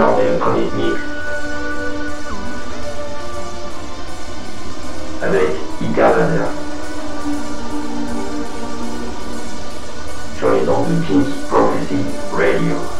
Norden dans les Avec Ika Icarader. Sur les ondes de Pink Prophecy Radio.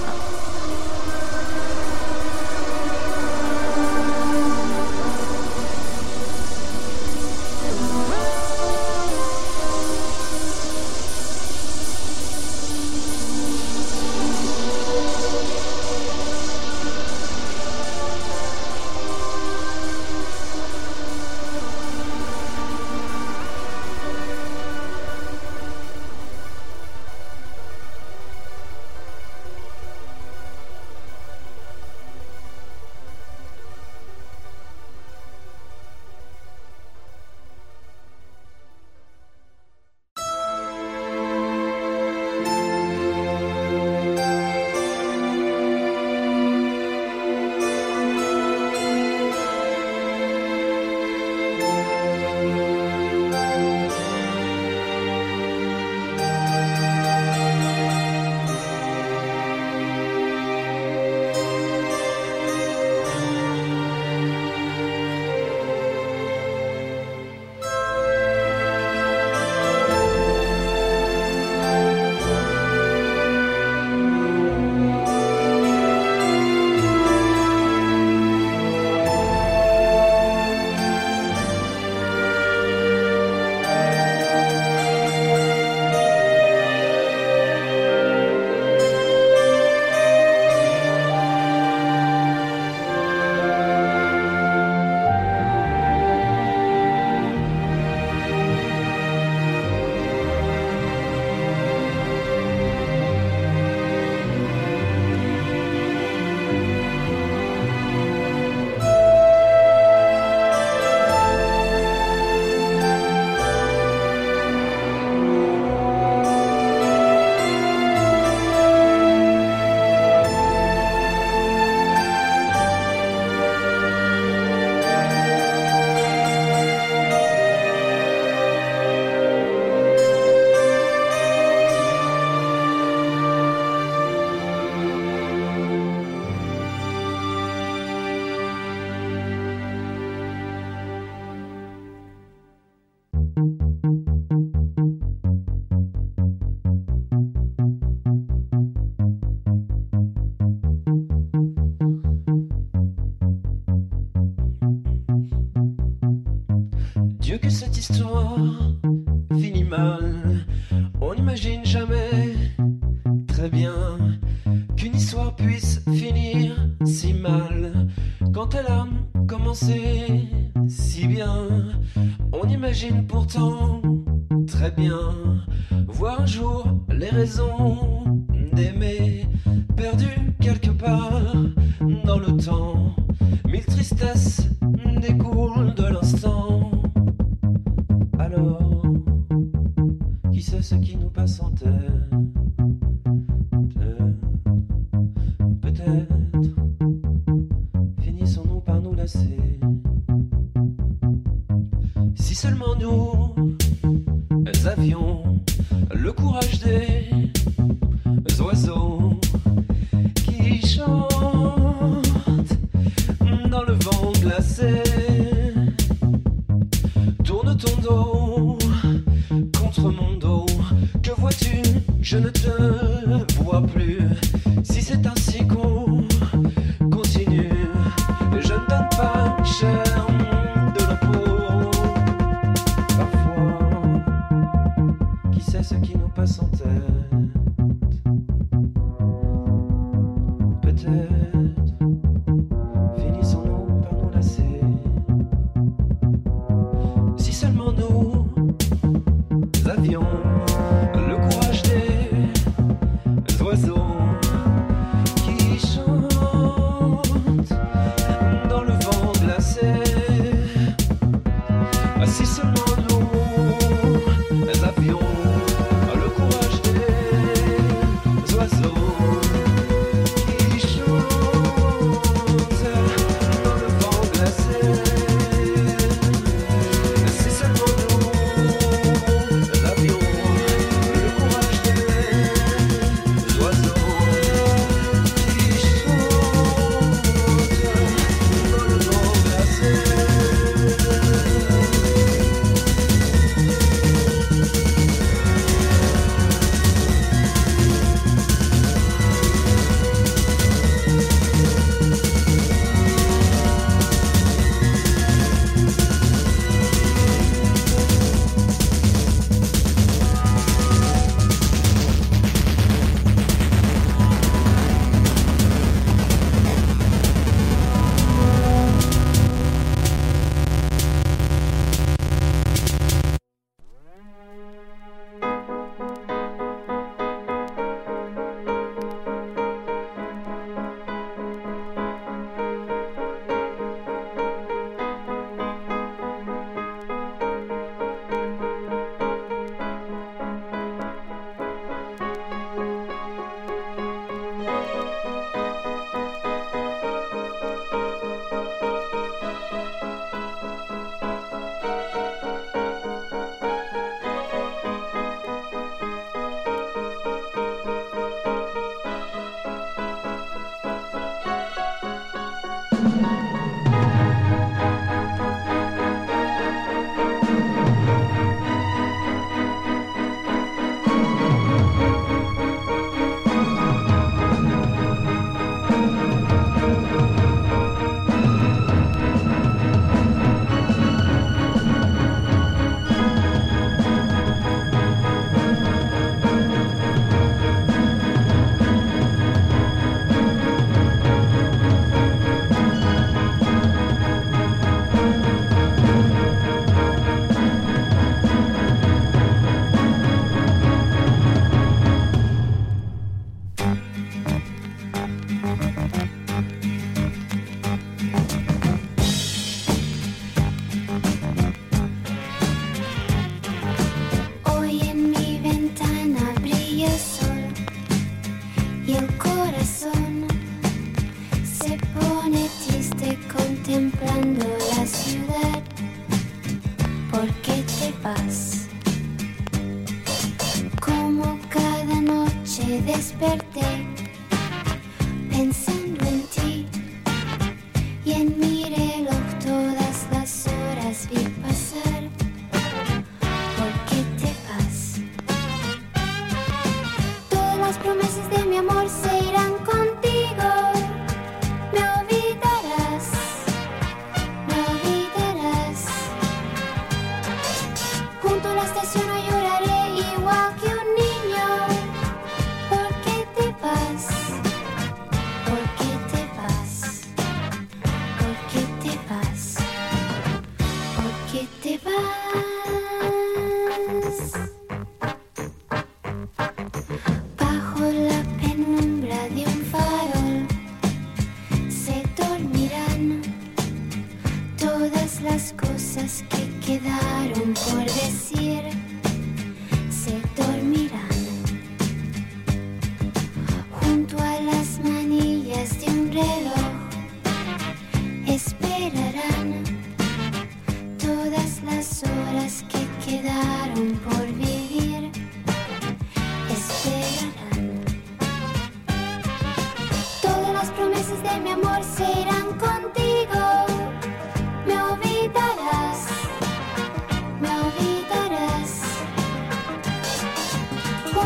Oh.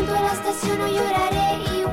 quando la stazione aiurare i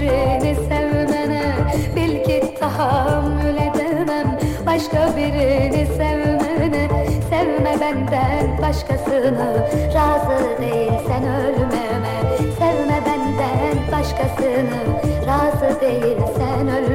birini sevmene Bil ki tahammül edemem. Başka birini sevmene Sevme benden başkasını. Razı değilsen ölmeme Sevme benden başkasını. Razı değilsen ölmeme.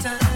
time.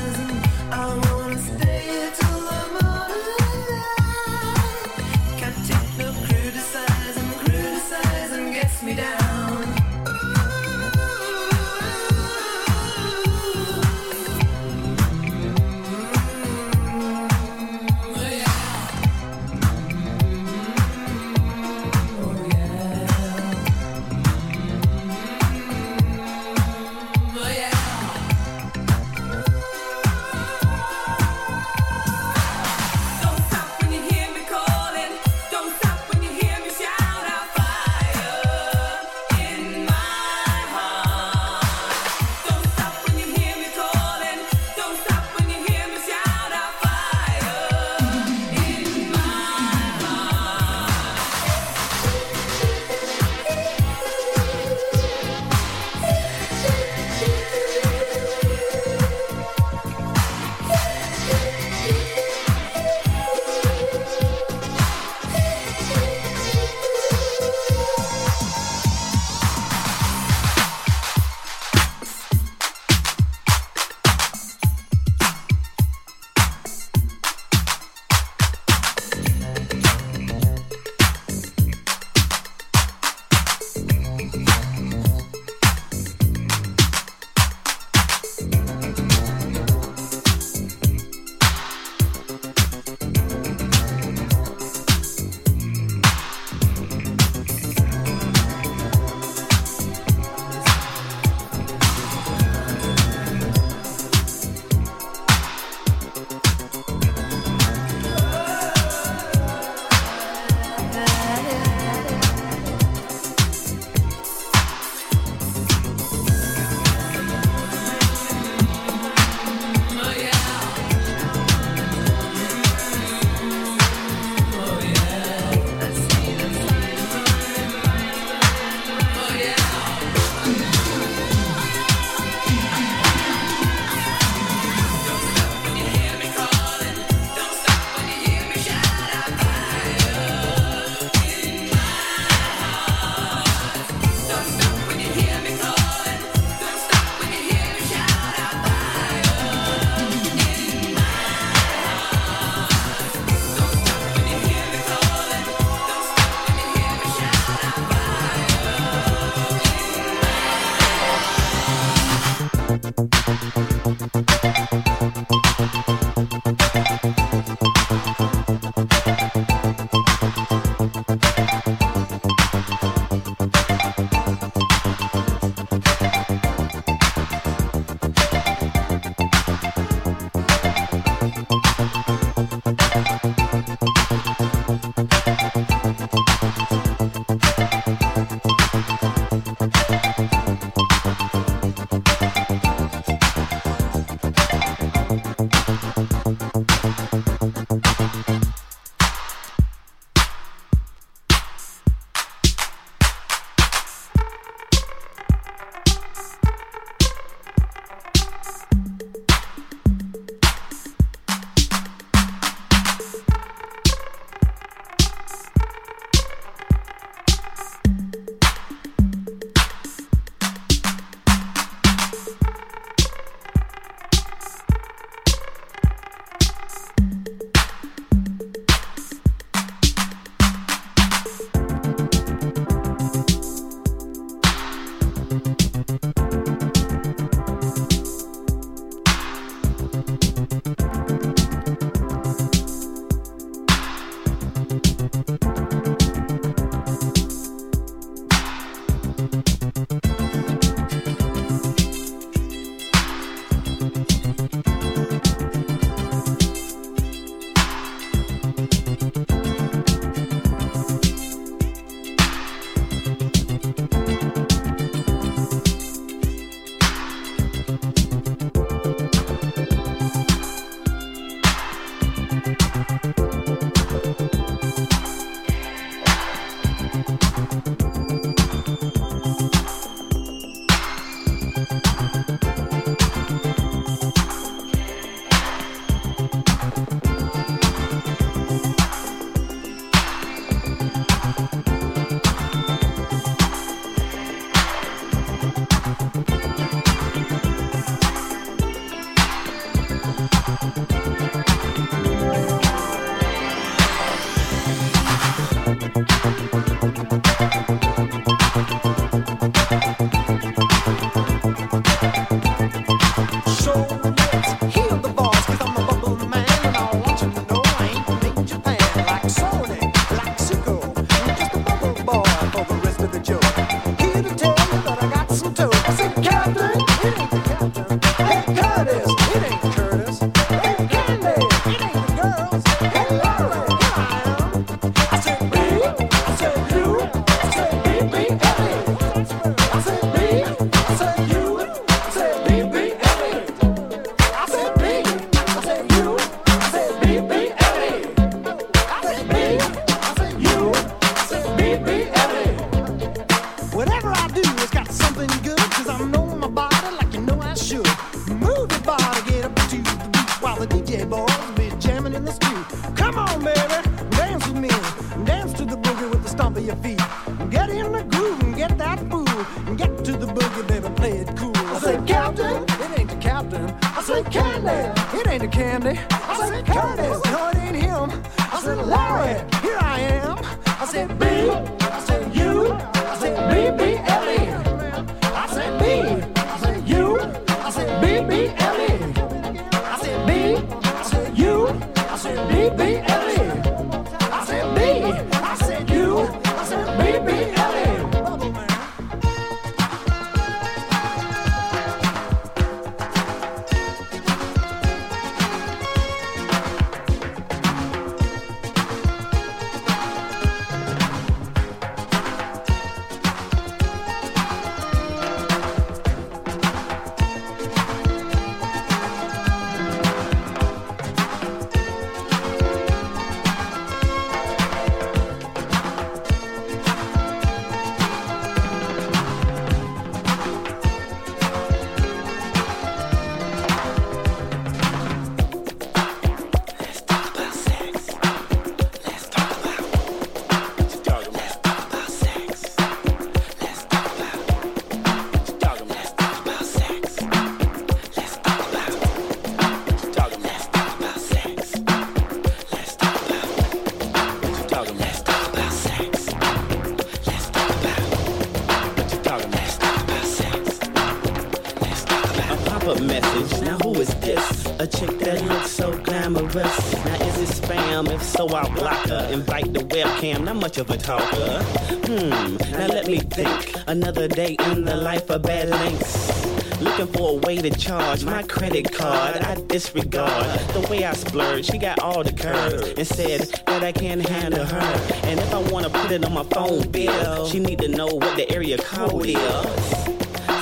Webcam, not much of a talker. Hmm, now let me think. Another day in the life of bad links. Looking for a way to charge my credit card. I disregard the way I splurge. She got all the curves and said that I can't handle her. And if I wanna put it on my phone bill, she need to know what the area code is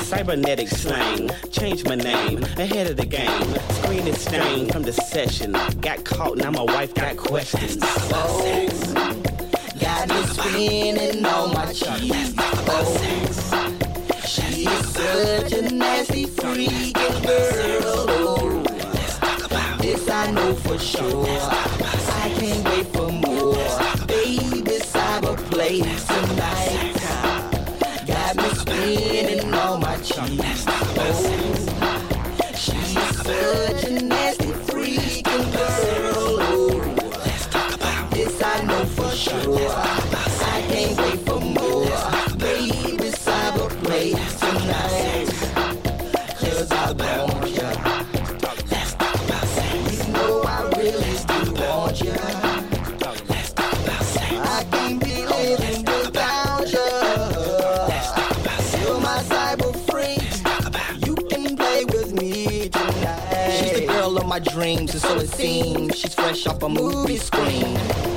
cybernetic slang. Change my name, ahead of the game. Screen is stained from the session. Got caught, now my wife got questions. Oh, got me spinning on my cheeks. Oh, she's such a nasty freaking girl. Oh, this I know for sure. I can't wait for more. Baby, cyber play tonight. She's fresh off a movie screen.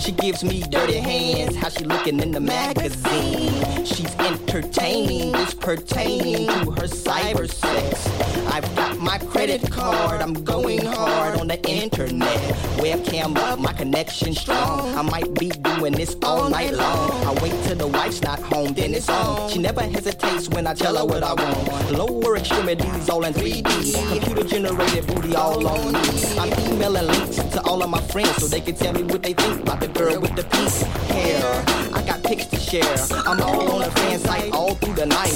She gives me dirty hands, how she looking in the magazine. She's entertaining, this pertaining to her cyber sex. I've got my credit card, I'm going hard on the internet. Webcam up, my connection strong. I might be doing this all night long. I wait till the wife's not home, then it's on. She never hesitates when I tell her what I want. Lower extremities all in 3D. Computer generated booty all on me. I'm emailing links to all of my friends so they can tell me what they think about the girl with the pink hair. I got pics to share. I'm all on a fan site all through the night.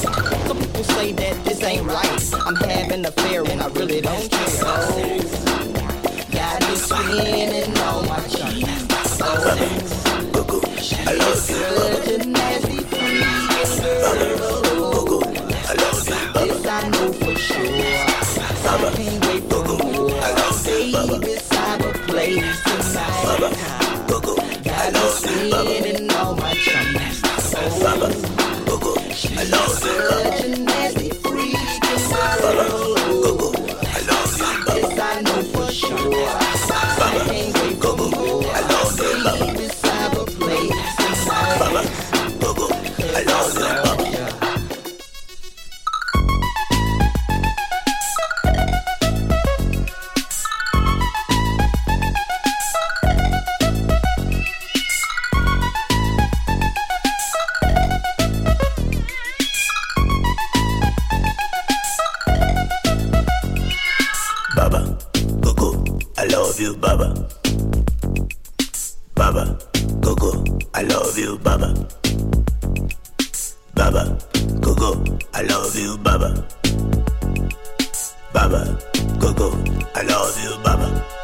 Some people say that this ain't right. I'm having an affair and I really don't care. Oh, got me spinning on my cheeks. Oh, she's such a nasty freak girl. This I know for sure. I can't wait for more. Baby, cyber tonight. Got me spinning on my cheeks. Oh, love you, Baba. Baba, Coco, I love you, Baba. Baba,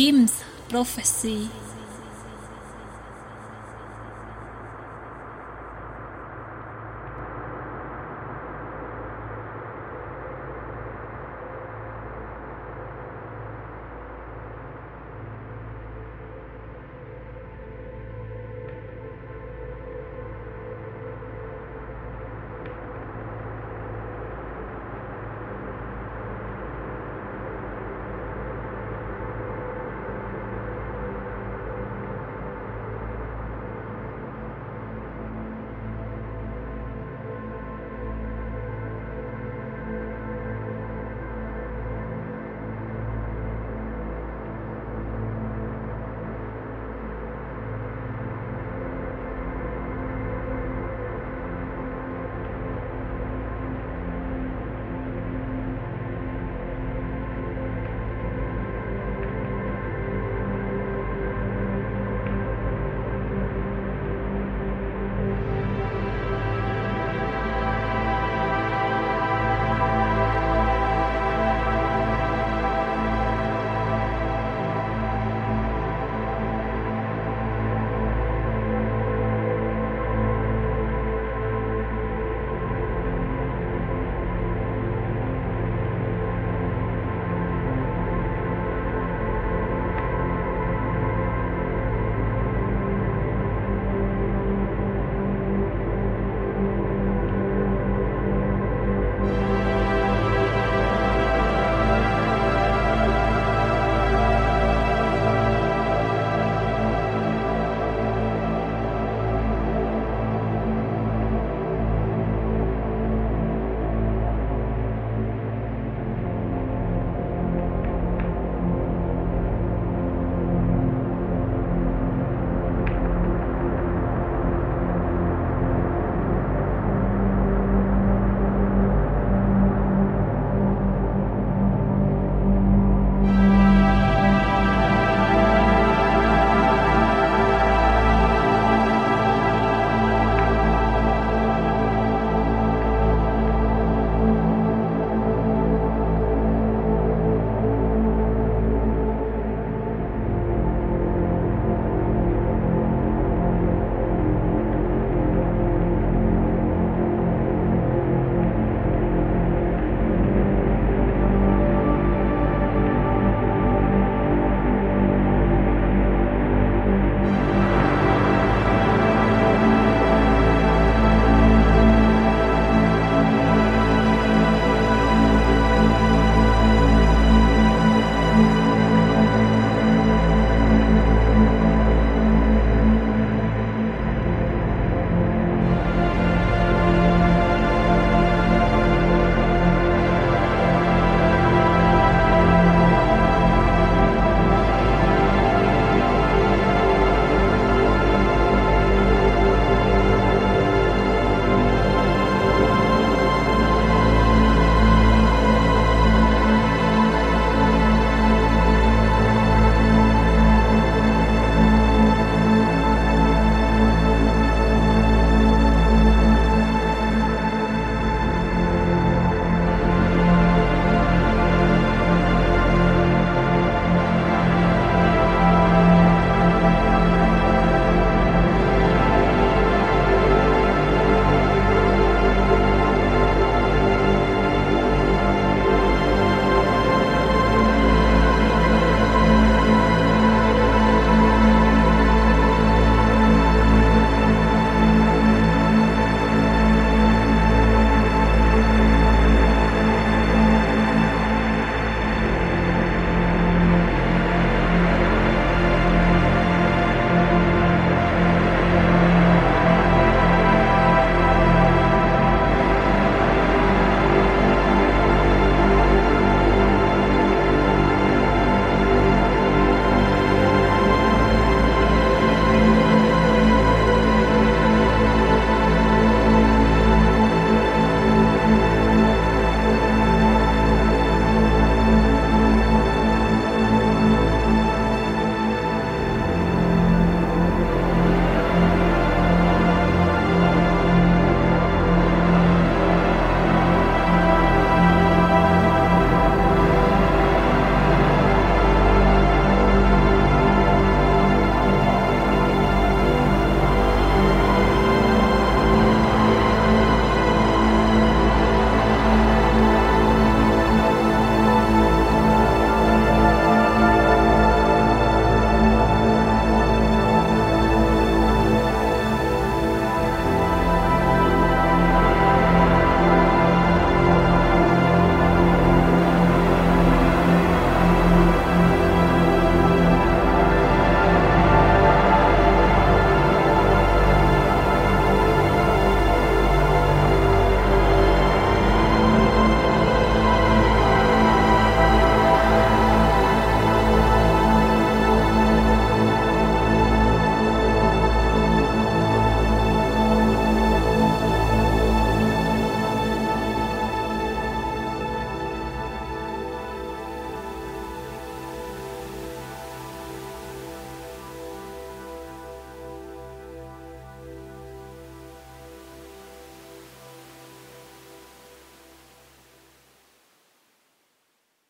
ģims profesija.